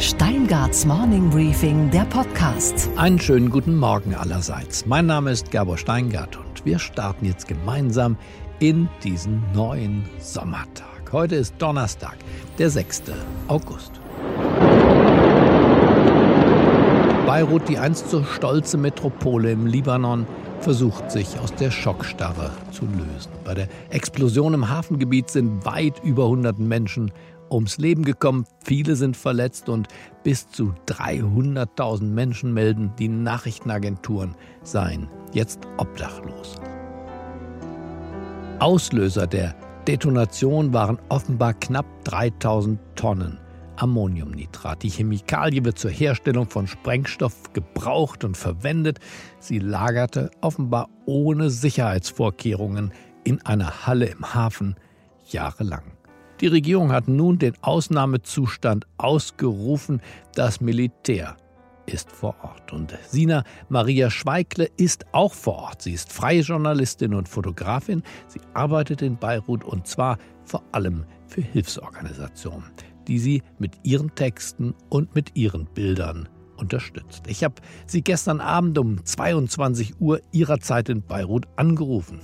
Steingarts Morning Briefing, der Podcast. Einen schönen guten Morgen allerseits. Mein Name ist Gabor Steingart und wir starten jetzt gemeinsam in diesen neuen Sommertag. Heute ist Donnerstag, der 6. August. Beirut, die einst so stolze Metropole im Libanon, versucht sich aus der Schockstarre zu lösen. Bei der Explosion im Hafengebiet sind weit über 100 Menschen ums Leben gekommen, viele sind verletzt und bis zu 300.000 Menschen melden, die Nachrichtenagenturen seien jetzt obdachlos. Auslöser der Detonation waren offenbar knapp 3000 Tonnen Ammoniumnitrat. Die Chemikalie wird zur Herstellung von Sprengstoff gebraucht und verwendet. Sie lagerte offenbar ohne Sicherheitsvorkehrungen in einer Halle im Hafen jahrelang. Die Regierung hat nun den Ausnahmezustand ausgerufen. Das Militär ist vor Ort. Und Sina Maria Schweigle ist auch vor Ort. Sie ist freie Journalistin und Fotografin. Sie arbeitet in Beirut und zwar vor allem für Hilfsorganisationen die sie mit ihren Texten und mit ihren Bildern unterstützt. Ich habe sie gestern Abend um 22 Uhr ihrer Zeit in Beirut angerufen.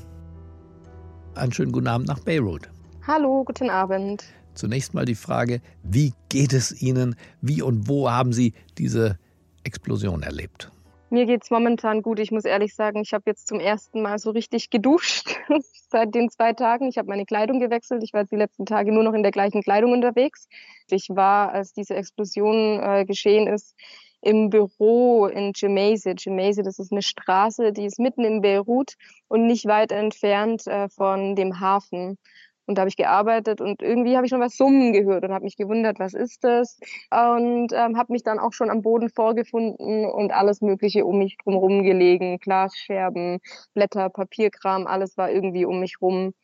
Einen schönen guten Abend nach Beirut. Hallo, guten Abend. Zunächst mal die Frage, wie geht es Ihnen? Wie und wo haben Sie diese Explosion erlebt? Mir geht es momentan gut. Ich muss ehrlich sagen, ich habe jetzt zum ersten Mal so richtig geduscht seit den zwei Tagen. Ich habe meine Kleidung gewechselt. Ich war jetzt die letzten Tage nur noch in der gleichen Kleidung unterwegs. Ich war, als diese Explosion äh, geschehen ist, im Büro in Jemaise. Jemaise, das ist eine Straße, die ist mitten in Beirut und nicht weit entfernt äh, von dem Hafen. Und da habe ich gearbeitet und irgendwie habe ich schon was summen gehört und habe mich gewundert, was ist das? Und ähm, habe mich dann auch schon am Boden vorgefunden und alles Mögliche um mich drumherum gelegen. Glasscherben, Blätter, Papierkram, alles war irgendwie um mich rum.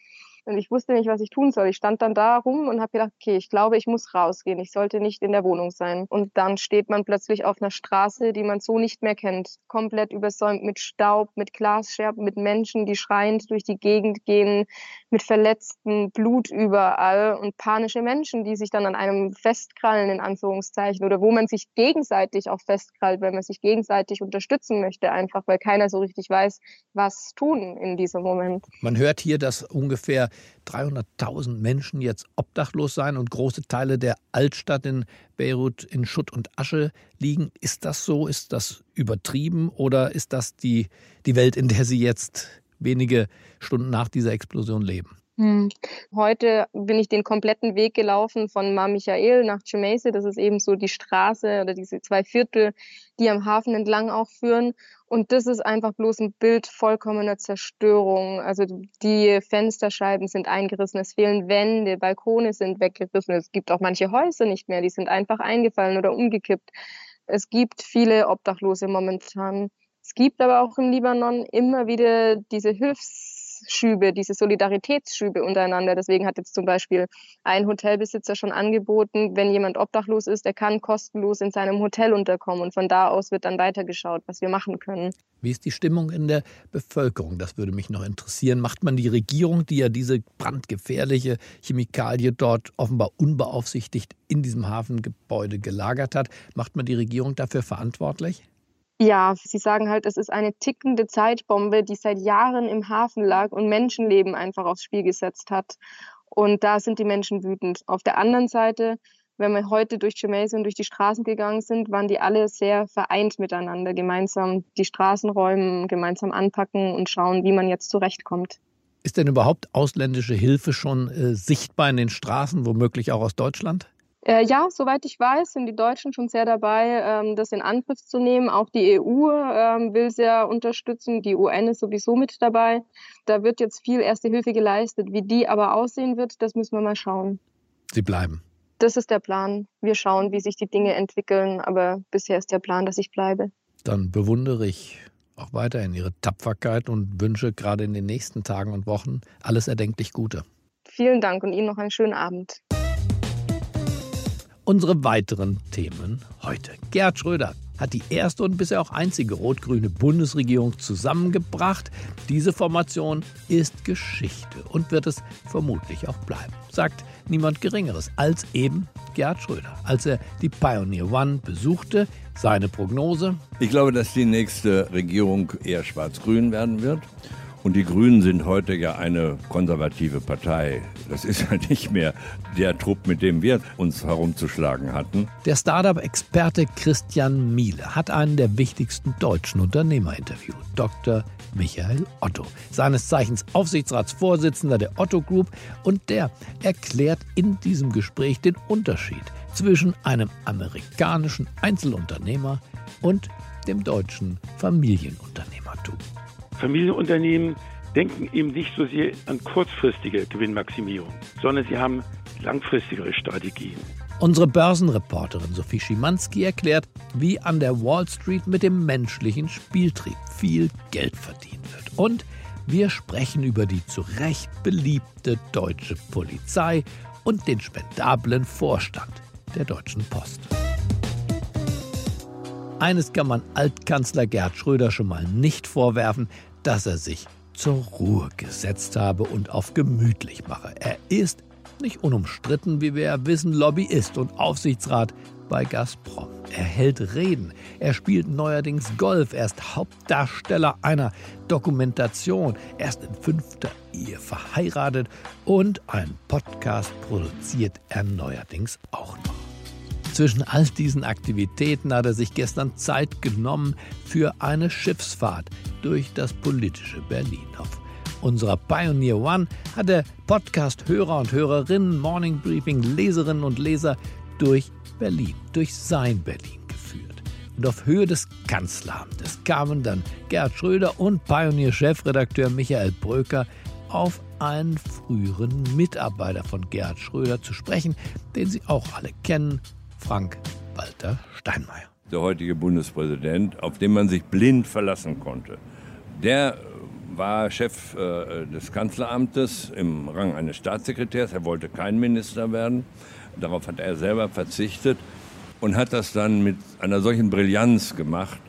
Und ich wusste nicht, was ich tun soll. Ich stand dann da rum und habe gedacht, okay, ich glaube, ich muss rausgehen. Ich sollte nicht in der Wohnung sein. Und dann steht man plötzlich auf einer Straße, die man so nicht mehr kennt. Komplett übersäumt mit Staub, mit Glasscherben, mit Menschen, die schreiend durch die Gegend gehen, mit Verletzten, Blut überall und panische Menschen, die sich dann an einem festkrallen, in Anführungszeichen, oder wo man sich gegenseitig auch festkrallt, weil man sich gegenseitig unterstützen möchte, einfach weil keiner so richtig weiß, was tun in diesem Moment. Man hört hier, dass ungefähr 300.000 Menschen jetzt obdachlos sein und große Teile der Altstadt in Beirut in Schutt und Asche liegen. Ist das so? Ist das übertrieben oder ist das die, die Welt, in der Sie jetzt wenige Stunden nach dieser Explosion leben? Hm. Heute bin ich den kompletten Weg gelaufen von Mar Michael nach Chemaise. Das ist eben so die Straße oder diese zwei Viertel, die am Hafen entlang auch führen. Und das ist einfach bloß ein Bild vollkommener Zerstörung. Also die Fensterscheiben sind eingerissen, es fehlen Wände, Balkone sind weggerissen. Es gibt auch manche Häuser nicht mehr, die sind einfach eingefallen oder umgekippt. Es gibt viele Obdachlose momentan. Es gibt aber auch im Libanon immer wieder diese Hilfs Schübe, diese Solidaritätsschübe untereinander. Deswegen hat jetzt zum Beispiel ein Hotelbesitzer schon angeboten, wenn jemand obdachlos ist, er kann kostenlos in seinem Hotel unterkommen. Und von da aus wird dann weitergeschaut, was wir machen können. Wie ist die Stimmung in der Bevölkerung? Das würde mich noch interessieren. Macht man die Regierung, die ja diese brandgefährliche Chemikalie dort offenbar unbeaufsichtigt in diesem Hafengebäude gelagert hat, macht man die Regierung dafür verantwortlich? Ja, sie sagen halt, es ist eine tickende Zeitbombe, die seit Jahren im Hafen lag und Menschenleben einfach aufs Spiel gesetzt hat. Und da sind die Menschen wütend. Auf der anderen Seite, wenn wir heute durch Chemaise und durch die Straßen gegangen sind, waren die alle sehr vereint miteinander, gemeinsam die Straßen räumen, gemeinsam anpacken und schauen, wie man jetzt zurechtkommt. Ist denn überhaupt ausländische Hilfe schon äh, sichtbar in den Straßen, womöglich auch aus Deutschland? Äh, ja, soweit ich weiß, sind die Deutschen schon sehr dabei, ähm, das in Angriff zu nehmen. Auch die EU ähm, will sehr unterstützen. Die UN ist sowieso mit dabei. Da wird jetzt viel Erste Hilfe geleistet. Wie die aber aussehen wird, das müssen wir mal schauen. Sie bleiben. Das ist der Plan. Wir schauen, wie sich die Dinge entwickeln. Aber bisher ist der Plan, dass ich bleibe. Dann bewundere ich auch weiterhin Ihre Tapferkeit und wünsche gerade in den nächsten Tagen und Wochen alles erdenklich Gute. Vielen Dank und Ihnen noch einen schönen Abend. Unsere weiteren Themen heute. Gerd Schröder hat die erste und bisher auch einzige rot-grüne Bundesregierung zusammengebracht. Diese Formation ist Geschichte und wird es vermutlich auch bleiben, sagt niemand Geringeres als eben Gerd Schröder, als er die Pioneer One besuchte. Seine Prognose? Ich glaube, dass die nächste Regierung eher schwarz-grün werden wird. Und die Grünen sind heute ja eine konservative Partei. Das ist ja nicht mehr der Trupp, mit dem wir uns herumzuschlagen hatten. Der Startup-Experte Christian Miele hat einen der wichtigsten deutschen Unternehmer interviewt, Dr. Michael Otto, seines Zeichens Aufsichtsratsvorsitzender der Otto Group. Und der erklärt in diesem Gespräch den Unterschied zwischen einem amerikanischen Einzelunternehmer und dem deutschen Familienunternehmertum. Familienunternehmen denken eben nicht so sehr an kurzfristige Gewinnmaximierung, sondern sie haben langfristigere Strategien. Unsere Börsenreporterin Sophie Schimanski erklärt, wie an der Wall Street mit dem menschlichen Spieltrieb viel Geld verdient wird. Und wir sprechen über die zu Recht beliebte deutsche Polizei und den spendablen Vorstand der Deutschen Post. Eines kann man Altkanzler Gerhard Schröder schon mal nicht vorwerfen, dass er sich zur Ruhe gesetzt habe und auf gemütlich mache. Er ist, nicht unumstritten, wie wir ja wissen, Lobbyist und Aufsichtsrat bei Gazprom. Er hält Reden, er spielt neuerdings Golf, er ist Hauptdarsteller einer Dokumentation, er ist in fünfter Ehe verheiratet und einen Podcast produziert er neuerdings auch noch. Zwischen all diesen Aktivitäten hat er sich gestern Zeit genommen für eine Schiffsfahrt durch das politische Berlin. Auf unserer Pioneer One hat der Podcast-Hörer und Hörerinnen, Morning Briefing, Leserinnen und Leser durch Berlin, durch sein Berlin geführt. Und auf Höhe des Kanzleramtes kamen dann Gerd Schröder und Pioneer-Chefredakteur Michael Bröker auf einen früheren Mitarbeiter von Gerhard Schröder zu sprechen, den Sie auch alle kennen, Frank-Walter Steinmeier. Der heutige Bundespräsident, auf den man sich blind verlassen konnte. Der war Chef äh, des Kanzleramtes im Rang eines Staatssekretärs. Er wollte kein Minister werden. Darauf hat er selber verzichtet und hat das dann mit einer solchen Brillanz gemacht.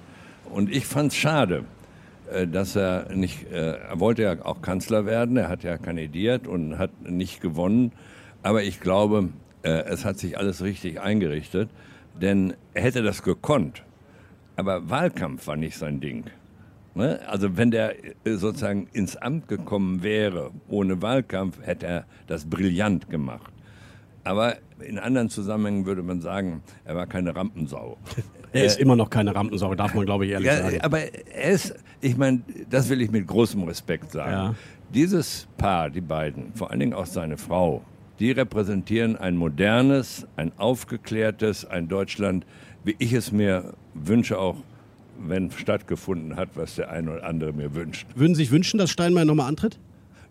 Und ich fand es schade, äh, dass er nicht, äh, er wollte ja auch Kanzler werden, er hat ja kandidiert und hat nicht gewonnen. Aber ich glaube, es hat sich alles richtig eingerichtet, denn er hätte das gekonnt. Aber Wahlkampf war nicht sein Ding. Ne? Also wenn der äh, sozusagen ins Amt gekommen wäre ohne Wahlkampf, hätte er das brillant gemacht. Aber in anderen Zusammenhängen würde man sagen, er war keine Rampensau. Er ist immer noch keine Rampensau, darf man glaube ich ehrlich ja, sagen. Aber er ist, ich meine, das will ich mit großem Respekt sagen. Ja. Dieses Paar, die beiden, vor allen Dingen auch seine Frau, die repräsentieren ein modernes, ein aufgeklärtes, ein Deutschland, wie ich es mir wünsche, auch wenn stattgefunden hat, was der eine oder andere mir wünscht. Würden Sie sich wünschen, dass Steinmeier nochmal antritt?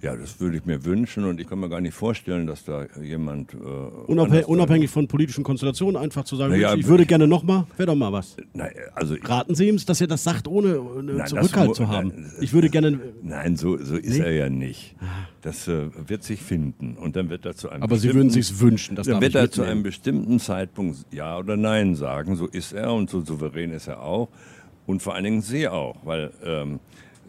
Ja, das würde ich mir wünschen und ich kann mir gar nicht vorstellen, dass da jemand. Äh, Unabhängig, unabhängig von politischen Konstellationen, einfach zu sagen, Naja, ich würde gerne nochmal, wäre doch mal was. Nein, also Raten Sie ihm, dass er das sagt, ohne Nein, Zurückhalt das zu haben. nein, ich würde gerne. Nein, so, so ist Nee? er ja nicht. Das äh, wird sich finden und dann wird er zu einem Aber Sie bestimmten- würden sich's wünschen, das Dann wird ich er zu einem bestimmten Zeitpunkt Ja oder Nein sagen. So ist er und so souverän ist er auch. Und vor allen Dingen sie auch, weil ähm,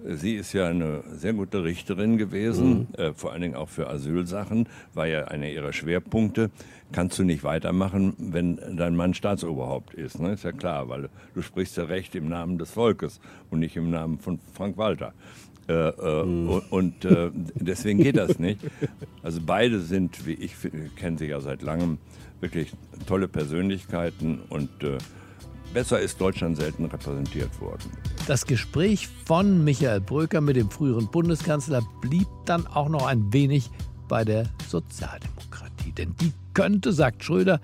sie ist ja eine sehr gute Richterin gewesen, Mhm. äh, vor allen Dingen auch für Asylsachen, war ja einer ihrer Schwerpunkte. Kannst du nicht weitermachen, wenn dein Mann Staatsoberhaupt ist, ne? ist ja klar, weil du sprichst ja recht im Namen des Volkes und nicht im Namen von Frank Walter. Äh, äh, Mhm. Und, äh, deswegen geht das nicht. Also beide sind, wie ich kenne sie ja seit langem, wirklich tolle Persönlichkeiten und äh, besser ist Deutschland selten repräsentiert worden. Das Gespräch von Michael Bröker mit dem früheren Bundeskanzler blieb dann auch noch ein wenig bei der Sozialdemokratie. Denn die könnte, sagt Schröder,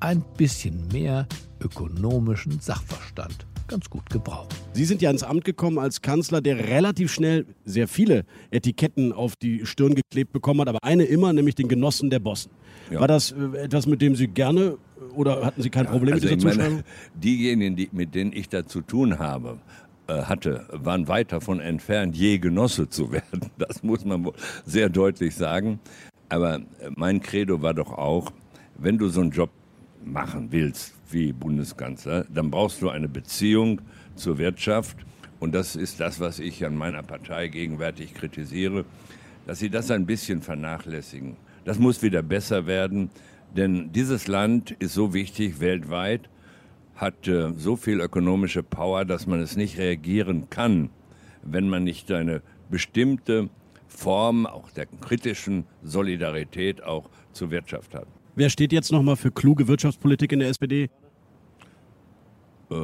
ein bisschen mehr ökonomischen Sachverstand ganz gut gebrauchen. Sie sind ja ins Amt gekommen als Kanzler, der relativ schnell sehr viele Etiketten auf die Stirn geklebt bekommen hat, aber eine immer, nämlich den Genossen der Bossen. Ja. War das äh, etwas, mit dem Sie gerne oder hatten Sie kein Problem also mit dieser Zuschreibung? meine, diejenigen, die, mit denen ich da zu tun habe, äh, hatte, waren weit davon entfernt, je Genosse zu werden. Das muss man wohl sehr deutlich sagen. Aber äh, mein Credo war doch auch, wenn du so einen Job machen willst wie Bundeskanzler, dann brauchst du eine Beziehung zur Wirtschaft. Und das ist das, was ich an meiner Partei gegenwärtig kritisiere, dass sie das ein bisschen vernachlässigen. Das muss wieder besser werden, denn dieses Land ist so wichtig weltweit, hat äh, so viel ökonomische Power, dass man es nicht reagieren kann, wenn man nicht eine bestimmte Form auch der kritischen Solidarität auch zur Wirtschaft hat. Wer steht jetzt nochmal für kluge Wirtschaftspolitik in der SPD? Äh.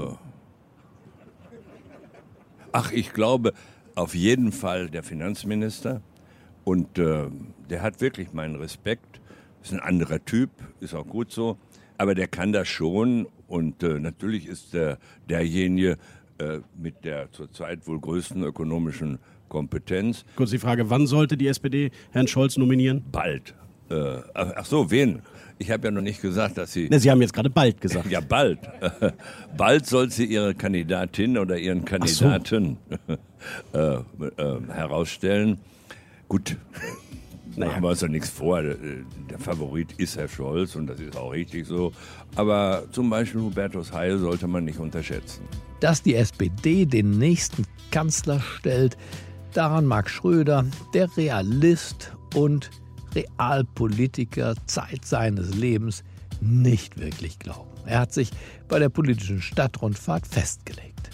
Ach, ich glaube auf jeden Fall der Finanzminister. Und äh, der hat wirklich meinen Respekt. Ist ein anderer Typ, ist auch gut so. Aber der kann das schon. Und äh, natürlich ist der, derjenige äh, mit der zurzeit wohl größten ökonomischen Kompetenz. Kurz die Frage, wann sollte die SPD Herrn Scholz nominieren? Bald. Äh, ach so, wen? Ich habe ja noch nicht gesagt, dass sie. Ne, sie haben jetzt gerade bald gesagt. ja, bald. bald soll sie ihre Kandidatin oder ihren Kandidaten so. äh, äh, herausstellen. Gut, naja. machen wir uns ja nichts vor. Der Favorit ist Herr Scholz und das ist auch richtig so. Aber zum Beispiel Hubertus Heil sollte man nicht unterschätzen. Dass die SPD den nächsten Kanzler stellt, daran mag Schröder, der Realist und Realpolitiker Zeit seines Lebens nicht wirklich glauben. Er hat sich bei der politischen Stadtrundfahrt festgelegt.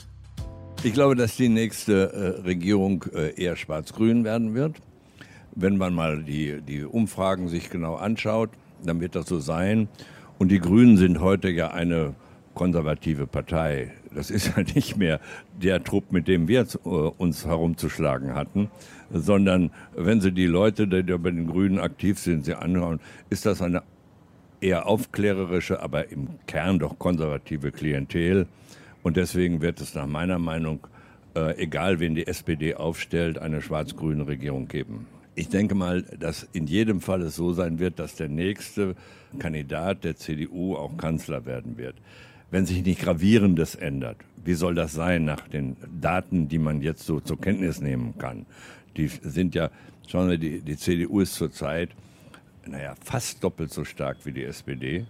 Ich glaube, dass die nächste äh, Regierung äh, eher schwarz-grün werden wird. Wenn man mal die, die Umfragen sich genau anschaut, dann wird das so sein. Und die Grünen sind heute ja eine konservative Partei. Das ist ja nicht mehr der Trupp, mit dem wir äh, uns herumzuschlagen hatten, sondern wenn Sie die Leute, die bei den Grünen aktiv sind, sie anschauen, ist das eine eher aufklärerische, aber im Kern doch konservative Klientel. Und deswegen wird es nach meiner Meinung, äh, egal wen die SPD aufstellt, eine schwarz-grüne Regierung geben. Ich denke mal, dass in jedem Fall es so sein wird, dass der nächste Kandidat der CDU auch Kanzler werden wird. Wenn sich nicht Gravierendes ändert, wie soll das sein nach den Daten, die man jetzt so zur Kenntnis nehmen kann? Die sind ja, schauen wir, die, die CDU ist zurzeit, naja, fast doppelt so stark wie die SPD,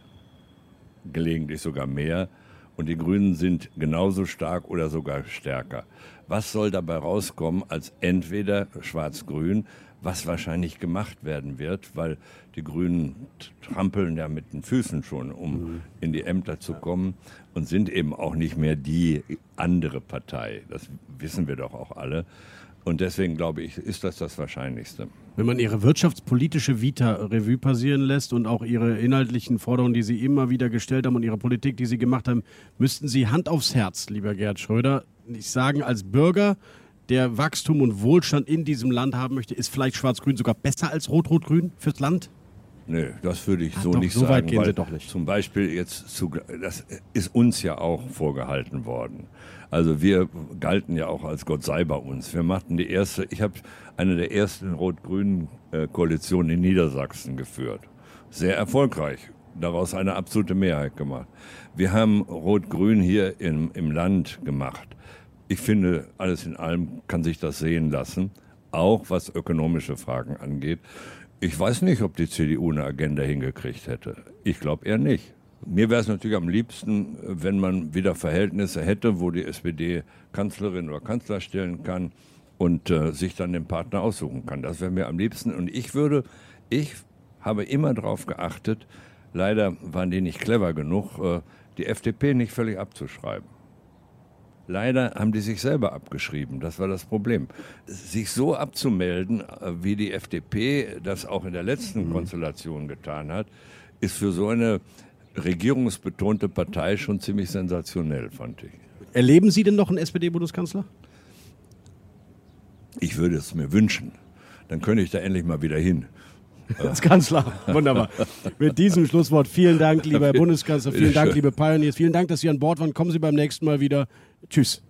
gelegentlich sogar mehr. Und die Grünen sind genauso stark oder sogar stärker. Was soll dabei rauskommen als entweder Schwarz-Grün, was wahrscheinlich gemacht werden wird, weil die Grünen trampeln ja mit den Füßen schon, um mhm. in die Ämter zu kommen und sind eben auch nicht mehr die andere Partei. Das wissen wir doch auch alle. Und deswegen glaube ich, ist das das Wahrscheinlichste. Wenn man Ihre wirtschaftspolitische Vita Revue passieren lässt und auch Ihre inhaltlichen Forderungen, die Sie immer wieder gestellt haben und Ihre Politik, die Sie gemacht haben, müssten Sie Hand aufs Herz, lieber Gerd Schröder, nicht sagen, als Bürger, der Wachstum und Wohlstand in diesem Land haben möchte, ist vielleicht Schwarz-Grün sogar besser als Rot-Rot-Grün fürs Land? Nö, das würde ich ah, so doch, nicht so sagen. So weit gehen Sie doch nicht. Zum Beispiel jetzt, zu, das ist uns ja auch vorgehalten worden. Also wir galten ja auch als Gott sei bei uns. Wir machten die erste, ich habe eine der ersten rot-grünen äh, Koalitionen in Niedersachsen geführt. Sehr erfolgreich. Daraus eine absolute Mehrheit gemacht. Wir haben Rot-Grün hier im, im Land gemacht. Ich finde, alles in allem kann sich das sehen lassen, auch was ökonomische Fragen angeht. Ich weiß nicht, ob die CDU eine Agenda hingekriegt hätte. Ich glaube eher nicht. Mir wäre es natürlich am liebsten, wenn man wieder Verhältnisse hätte, wo die SPD Kanzlerin oder Kanzler stellen kann und äh, sich dann den Partner aussuchen kann. Das wäre mir am liebsten. Und ich würde, ich habe immer darauf geachtet, leider waren die nicht clever genug, äh, die FDP nicht völlig abzuschreiben. Leider haben die sich selber abgeschrieben. Das war das Problem. Sich so abzumelden, äh, wie die FDP das auch in der letzten mhm. Konstellation getan hat, ist für so eine regierungsbetonte Partei schon ziemlich sensationell, fand ich. Erleben Sie denn noch einen SPD-Bundeskanzler? Ich würde es mir wünschen. Dann könnte ich da endlich mal wieder hin. Als Kanzler. Wunderbar. Mit diesem Schlusswort vielen Dank, lieber Herr Bundeskanzler. Vielen Dank, liebe Pioneers. Vielen Dank, dass Sie an Bord waren. Kommen Sie beim nächsten Mal wieder. Tschüss.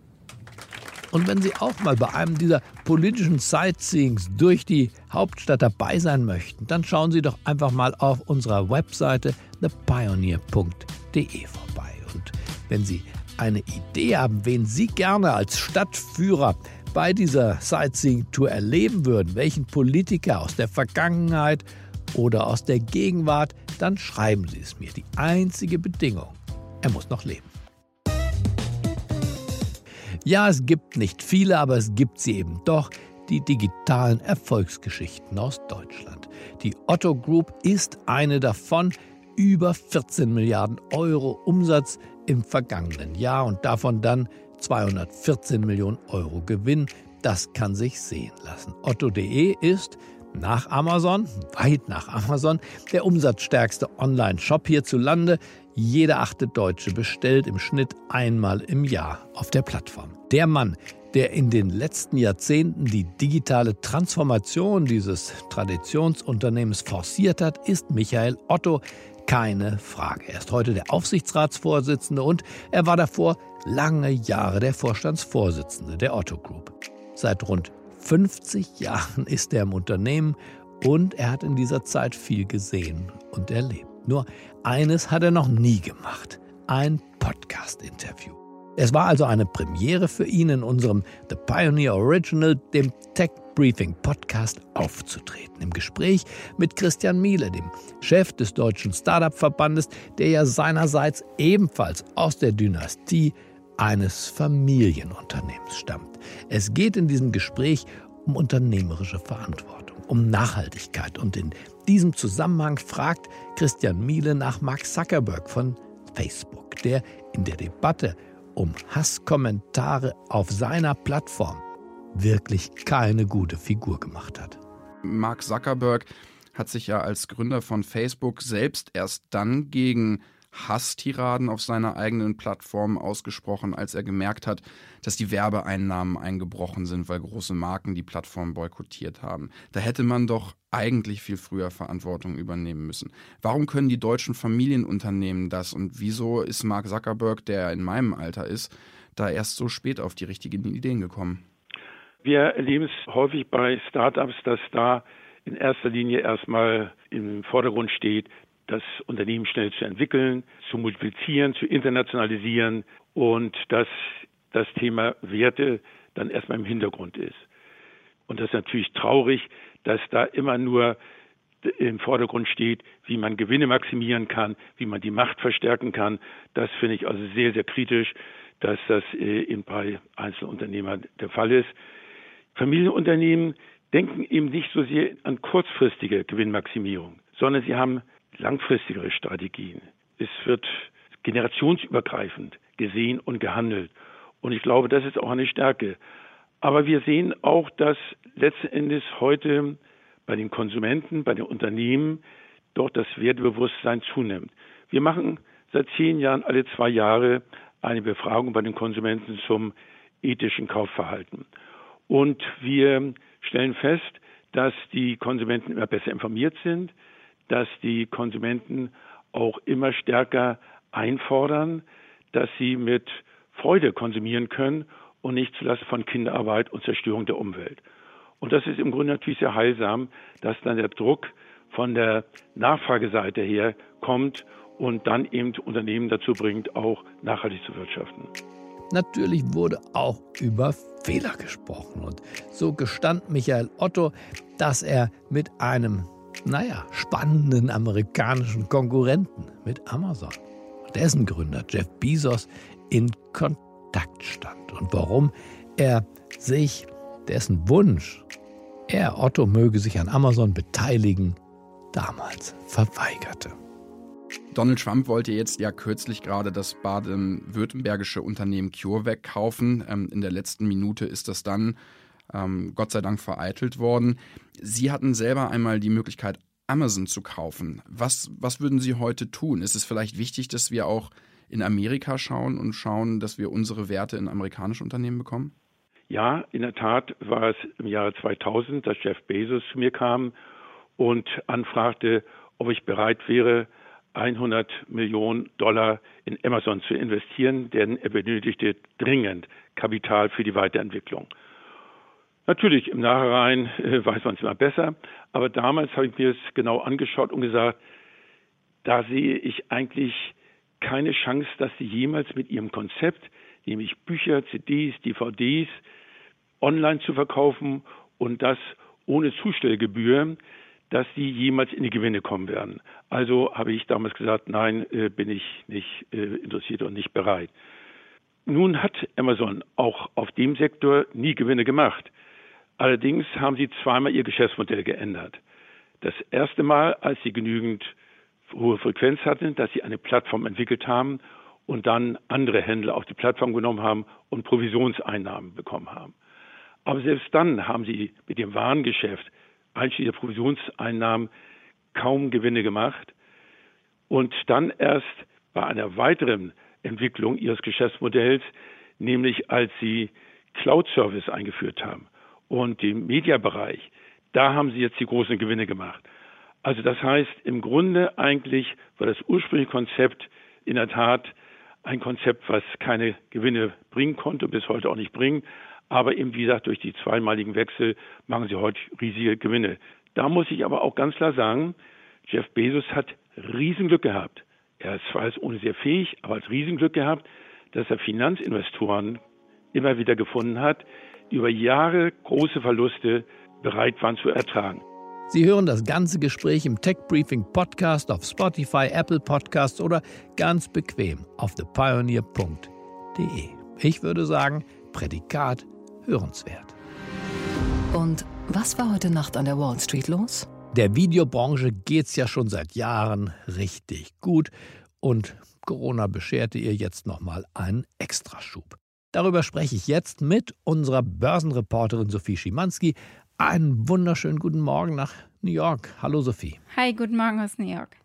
Und wenn Sie auch mal bei einem dieser politischen Sightseeings durch die Hauptstadt dabei sein möchten, dann schauen Sie doch einfach mal auf unserer Webseite thepioneer.de vorbei. Und wenn Sie eine Idee haben, wen Sie gerne als Stadtführer bei dieser Sightseeing-Tour erleben würden, welchen Politiker aus der Vergangenheit oder aus der Gegenwart, dann schreiben Sie es mir. Die einzige Bedingung, er muss noch leben. Ja, es gibt nicht viele, aber es gibt sie eben doch, die digitalen Erfolgsgeschichten aus Deutschland. Die Otto Group ist eine davon. Über 14 Milliarden Euro Umsatz im vergangenen Jahr und davon dann 214 Millionen Euro Gewinn. Das kann sich sehen lassen. Otto.de ist nach Amazon, weit nach Amazon, der umsatzstärkste Online-Shop hierzulande. Jeder achte Deutsche bestellt im Schnitt einmal im Jahr auf der Plattform. Der Mann, der in den letzten Jahrzehnten die digitale Transformation dieses Traditionsunternehmens forciert hat, ist Michael Otto. Keine Frage. Er ist heute der Aufsichtsratsvorsitzende und er war davor lange Jahre der Vorstandsvorsitzende der Otto Group. Seit rund 50 Jahren ist er im Unternehmen und er hat in dieser Zeit viel gesehen und erlebt. Nur eines hat er noch nie gemacht, ein Podcast-Interview. Es war also eine Premiere für ihn in unserem The Pioneer Original, dem Tech Briefing Podcast, aufzutreten. Im Gespräch mit Christian Miele, dem Chef des Deutschen Startup-Verbandes, der ja seinerseits ebenfalls aus der Dynastie eines Familienunternehmens stammt. Es geht in diesem Gespräch um unternehmerische Verantwortung, um Nachhaltigkeit. Und in diesem Zusammenhang fragt Christian Miele nach Mark Zuckerberg von Facebook, der in der Debatte um Hasskommentare auf seiner Plattform wirklich keine gute Figur gemacht hat. Mark Zuckerberg hat sich ja als Gründer von Facebook selbst erst dann gegen Hasstiraden auf seiner eigenen Plattform ausgesprochen, als er gemerkt hat, dass die Werbeeinnahmen eingebrochen sind, weil große Marken die Plattform boykottiert haben. Da hätte man doch eigentlich viel früher Verantwortung übernehmen müssen. Warum können die deutschen Familienunternehmen das und wieso ist Mark Zuckerberg, der in meinem Alter ist, da erst so spät auf die richtigen Ideen gekommen? Wir erleben es häufig bei Startups, dass da in erster Linie erstmal im Vordergrund steht, das Unternehmen schnell zu entwickeln, zu multiplizieren, zu internationalisieren und dass das Thema Werte dann erstmal im Hintergrund ist. Und das ist natürlich traurig, dass da immer nur im Vordergrund steht, wie man Gewinne maximieren kann, wie man die Macht verstärken kann. Das finde ich also sehr, sehr kritisch, dass das äh, in bei Einzelunternehmern der Fall ist. Familienunternehmen denken eben nicht so sehr an kurzfristige Gewinnmaximierung, sondern sie haben langfristigere Strategien. Es wird generationsübergreifend gesehen und gehandelt. Und ich glaube, das ist auch eine Stärke. Aber wir sehen auch, dass letzten Endes heute bei den Konsumenten, bei den Unternehmen doch das Wertebewusstsein zunimmt. Wir machen seit zehn Jahren alle zwei Jahre eine Befragung bei den Konsumenten zum ethischen Kaufverhalten. Und wir stellen fest, dass die Konsumenten immer besser informiert sind, dass die Konsumenten auch immer stärker einfordern, dass sie mit Freude konsumieren können und nicht zulasten von Kinderarbeit und Zerstörung der Umwelt. Und das ist im Grunde natürlich sehr heilsam, dass dann der Druck von der Nachfrageseite her kommt und dann eben Unternehmen dazu bringt, auch nachhaltig zu wirtschaften. Natürlich wurde auch über Fehler gesprochen. Und so gestand Michael Otto, dass er mit einem naja, spannenden amerikanischen Konkurrenten mit Amazon. Dessen Gründer Jeff Bezos in Kontakt stand und warum er sich dessen Wunsch, er Otto möge sich an Amazon beteiligen, damals verweigerte. Donald Trump wollte jetzt ja kürzlich gerade das baden-württembergische Unternehmen CureVac kaufen. Ähm, in der letzten Minute ist das dann ähm, Gott sei Dank vereitelt worden. Sie hatten selber einmal die Möglichkeit, Amazon zu kaufen. Was, was würden Sie heute tun? Ist es vielleicht wichtig, dass wir auch in Amerika schauen und schauen, dass wir unsere Werte in amerikanische Unternehmen bekommen? Ja, in der Tat war es im Jahre 2000, dass Jeff Bezos zu mir kam und anfragte, ob ich bereit wäre, 100 Millionen Dollar in Amazon zu investieren, denn er benötigte dringend Kapital für die Weiterentwicklung. Natürlich, im Nachhinein äh, weiß man es immer besser, aber damals habe ich mir es genau angeschaut und gesagt, da sehe ich eigentlich keine Chance, dass sie jemals mit ihrem Konzept, nämlich Bücher, CDs, DVDs, online zu verkaufen und das ohne Zustellgebühr, dass die jemals in die Gewinne kommen werden. Also habe ich damals gesagt, nein, äh, bin ich nicht äh, interessiert und nicht bereit. Nun hat Amazon auch auf dem Sektor nie Gewinne gemacht. Allerdings haben sie zweimal ihr Geschäftsmodell geändert. Das erste Mal, als sie genügend hohe Frequenz hatten, dass sie eine Plattform entwickelt haben und dann andere Händler auf die Plattform genommen haben und Provisionseinnahmen bekommen haben. Aber selbst dann haben sie mit dem Warengeschäft einschließlich der Provisionseinnahmen kaum Gewinne gemacht. Und dann erst bei einer weiteren Entwicklung ihres Geschäftsmodells, nämlich als sie Cloud Service eingeführt haben und den Mediabereich, da haben sie jetzt die großen Gewinne gemacht. Also das heißt, im Grunde eigentlich war das ursprüngliche Konzept in der Tat ein Konzept, was keine Gewinne bringen konnte, bis heute auch nicht bringen. Aber eben, wie gesagt, durch die zweimaligen Wechsel machen sie heute riesige Gewinne. Da muss ich aber auch ganz klar sagen, Jeff Bezos hat Riesenglück gehabt. Er ist zwar ohne sehr fähig, aber hat Riesenglück gehabt, dass er Finanzinvestoren immer wieder gefunden hat, über Jahre große Verluste bereit waren zu ertragen. Sie hören das ganze Gespräch im Tech Briefing Podcast auf Spotify, Apple Podcasts oder ganz bequem auf thepioneer.de. Ich würde sagen, Prädikat hörenswert. Und was war heute Nacht an der Wall Street los? Der Videobranche geht's ja schon seit Jahren richtig gut und Corona bescherte ihr jetzt nochmal einen Extraschub. Darüber spreche ich jetzt mit unserer Börsenreporterin Sophie Schimanski einen wunderschönen guten Morgen nach New York. Hallo Sophie. Hi, guten Morgen aus New York.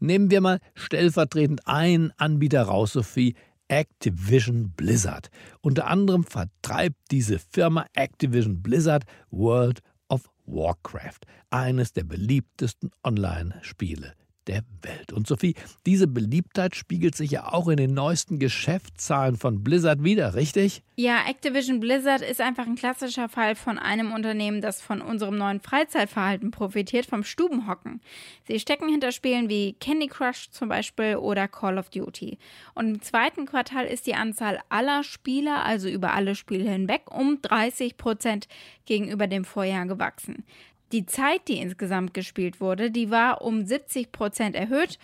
Nehmen wir mal stellvertretend einen Anbieter raus, Sophie. Activision Blizzard. Unter anderem vertreibt diese Firma Activision Blizzard World of Warcraft, eines der beliebtesten Online-Spiele der Welt. Und Sophie, diese Beliebtheit spiegelt sich ja auch in den neuesten Geschäftszahlen von Blizzard wieder, richtig? Ja, Activision Blizzard ist einfach ein klassischer Fall von einem Unternehmen, das von unserem neuen Freizeitverhalten profitiert, vom Stubenhocken. Sie stecken hinter Spielen wie Candy Crush zum Beispiel oder Call of Duty. Und im zweiten Quartal ist die Anzahl aller Spieler, also über alle Spiele hinweg, um 30 Prozent gegenüber dem Vorjahr gewachsen. Die Zeit, die insgesamt gespielt wurde, die war um 70 Prozent erhöht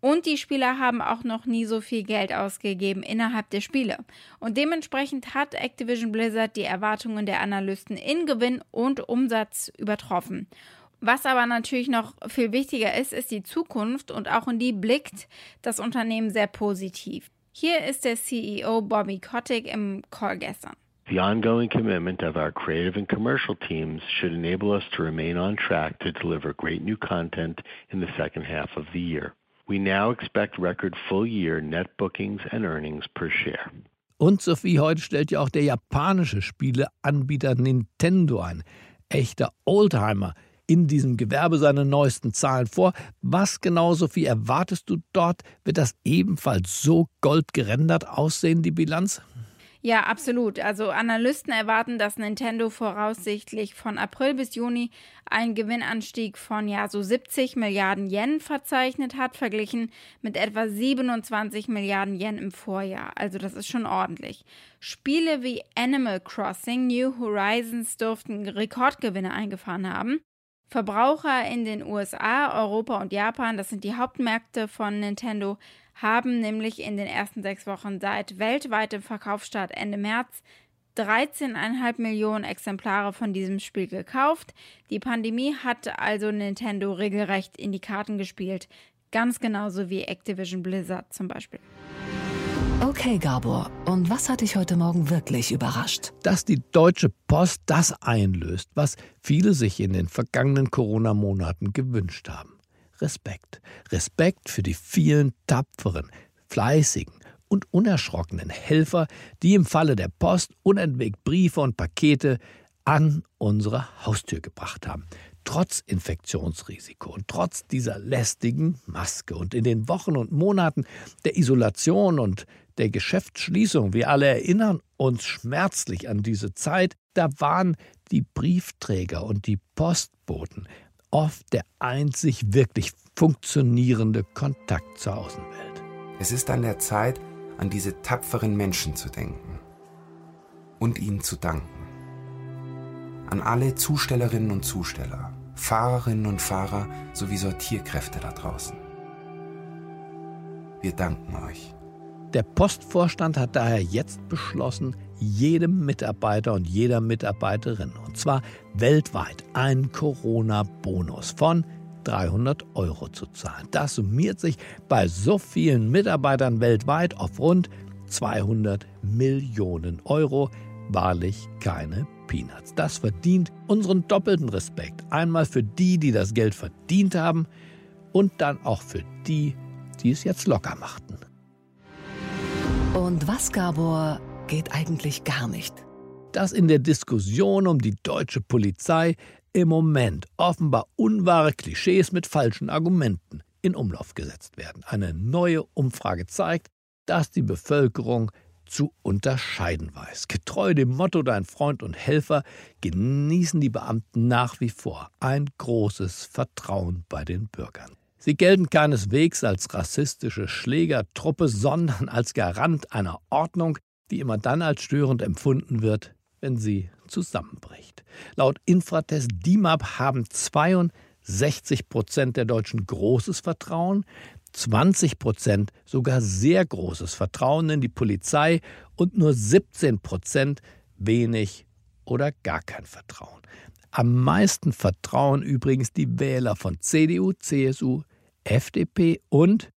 und die Spieler haben auch noch nie so viel Geld ausgegeben innerhalb der Spiele. Und dementsprechend hat Activision Blizzard die Erwartungen der Analysten in Gewinn und Umsatz übertroffen. Was aber natürlich noch viel wichtiger ist, ist die Zukunft und auch in die blickt das Unternehmen sehr positiv. Hier ist der CEO Bobby Kotick im Call gestern. The ongoing commitment of our creative and commercial teams should enable us to remain on track to deliver great new content in the second half of the year. We now expect record full year net bookings and earnings per share. Und Sophie, heute stellt ja auch der japanische Spieleanbieter Nintendo ein. Echter Oldtimer in diesem Gewerbe seine neuesten Zahlen vor. Was genau, Sophie, erwartest du dort? Wird das ebenfalls so goldgerendert aussehen, die Bilanz? Ja, absolut. Also Analysten erwarten, dass Nintendo voraussichtlich von April bis Juni einen Gewinnanstieg von ja so 70 Milliarden Yen verzeichnet hat, verglichen mit etwa 27 Milliarden Yen im Vorjahr. Also das ist schon ordentlich. Spiele wie Animal Crossing, New Horizons dürften Rekordgewinne eingefahren haben. Verbraucher in den USA, Europa und Japan, das sind die Hauptmärkte von Nintendo, haben nämlich in den ersten sechs Wochen seit weltweitem Verkaufsstart Ende März 13,5 Millionen Exemplare von diesem Spiel gekauft. Die Pandemie hat also Nintendo regelrecht in die Karten gespielt. Ganz genauso wie Activision Blizzard zum Beispiel. Okay, Gabor, und was hat dich heute Morgen wirklich überrascht? Dass die Deutsche Post das einlöst, was viele sich in den vergangenen Corona-Monaten gewünscht haben. Respekt. Respekt für die vielen tapferen, fleißigen und unerschrockenen Helfer, die im Falle der Post unentwegt Briefe und Pakete an unsere Haustür gebracht haben. Trotz Infektionsrisiko und trotz dieser lästigen Maske und in den Wochen und Monaten der Isolation und der Geschäftsschließung, wir alle erinnern uns schmerzlich an diese Zeit, da waren die Briefträger und die Postboten oft der einzig wirklich funktionierende Kontakt zur Außenwelt. Es ist an der Zeit, an diese tapferen Menschen zu denken und ihnen zu danken. An alle Zustellerinnen und Zusteller, Fahrerinnen und Fahrer sowie Sortierkräfte da draußen. Wir danken euch. Der Postvorstand hat daher jetzt beschlossen, jedem Mitarbeiter und jeder Mitarbeiterin, und zwar weltweit, einen Corona-Bonus von 300 Euro zu zahlen. Das summiert sich bei so vielen Mitarbeitern weltweit auf rund 200 Millionen Euro. Wahrlich keine Peanuts. Das verdient unseren doppelten Respekt. Einmal für die, die das Geld verdient haben und dann auch für die, die es jetzt locker machten. Und was, Gabor, geht eigentlich gar nicht? Dass in der Diskussion um die deutsche Polizei im Moment offenbar unwahre Klischees mit falschen Argumenten in Umlauf gesetzt werden. Eine neue Umfrage zeigt, dass die Bevölkerung zu unterscheiden weiß. Getreu dem Motto Dein Freund und Helfer genießen die Beamten nach wie vor ein großes Vertrauen bei den Bürgern. Sie gelten keineswegs als rassistische Schlägertruppe, sondern als Garant einer Ordnung, die immer dann als störend empfunden wird, wenn sie zusammenbricht. Laut Infratest DIMAP haben 62 Prozent der Deutschen großes Vertrauen, 20 Prozent sogar sehr großes Vertrauen in die Polizei und nur 17 Prozent wenig oder gar kein Vertrauen. Am meisten vertrauen übrigens die Wähler von CDU, CSU, FDP und,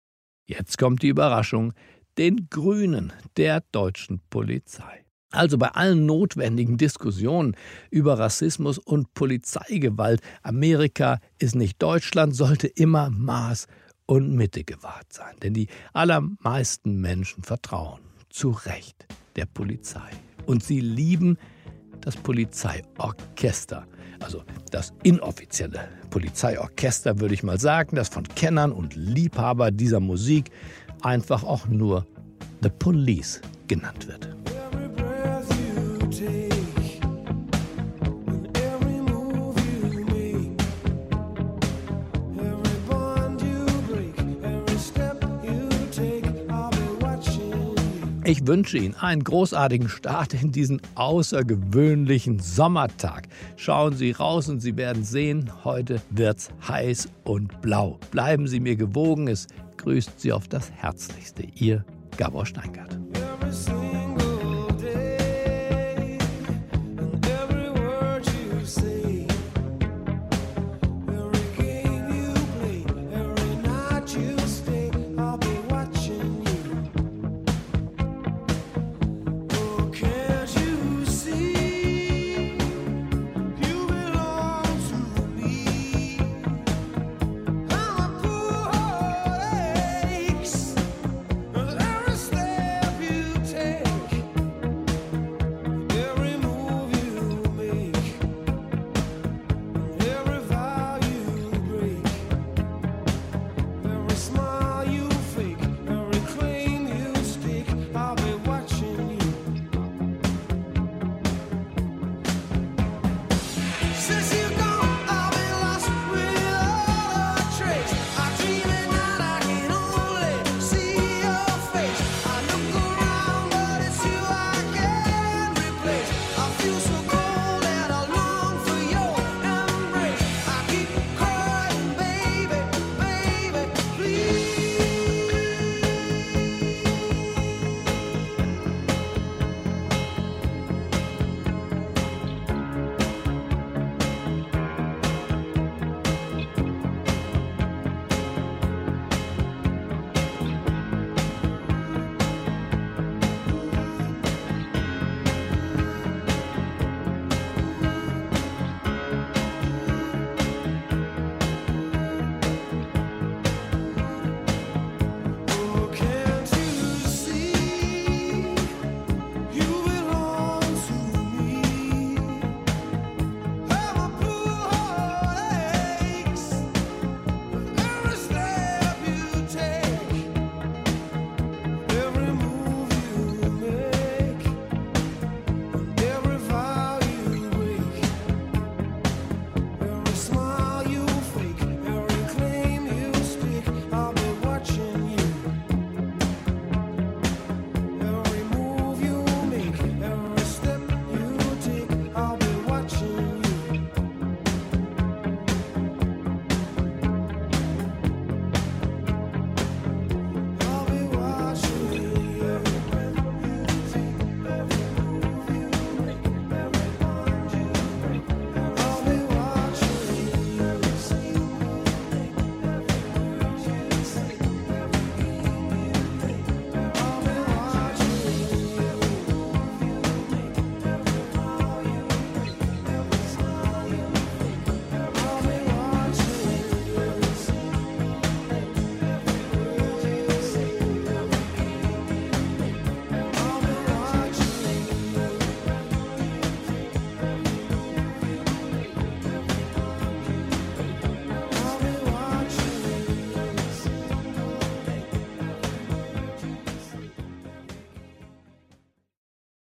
jetzt kommt die Überraschung, den Grünen der deutschen Polizei. Also bei allen notwendigen Diskussionen über Rassismus und Polizeigewalt, Amerika ist nicht Deutschland, sollte immer Maß und Mitte gewahrt sein. Denn die allermeisten Menschen vertrauen zu Recht der Polizei. Und sie lieben das Polizeiorchester. Also das inoffizielle Polizeiorchester, würde ich mal sagen, das von Kennern und Liebhaber dieser Musik einfach auch nur The Police genannt wird. Ich wünsche Ihnen einen großartigen Start in diesen außergewöhnlichen Sommertag. Schauen Sie raus und Sie werden sehen, heute wird's heiß und blau. Bleiben Sie mir gewogen, es grüßt Sie auf das Herzlichste. Ihr Gabor Steingart.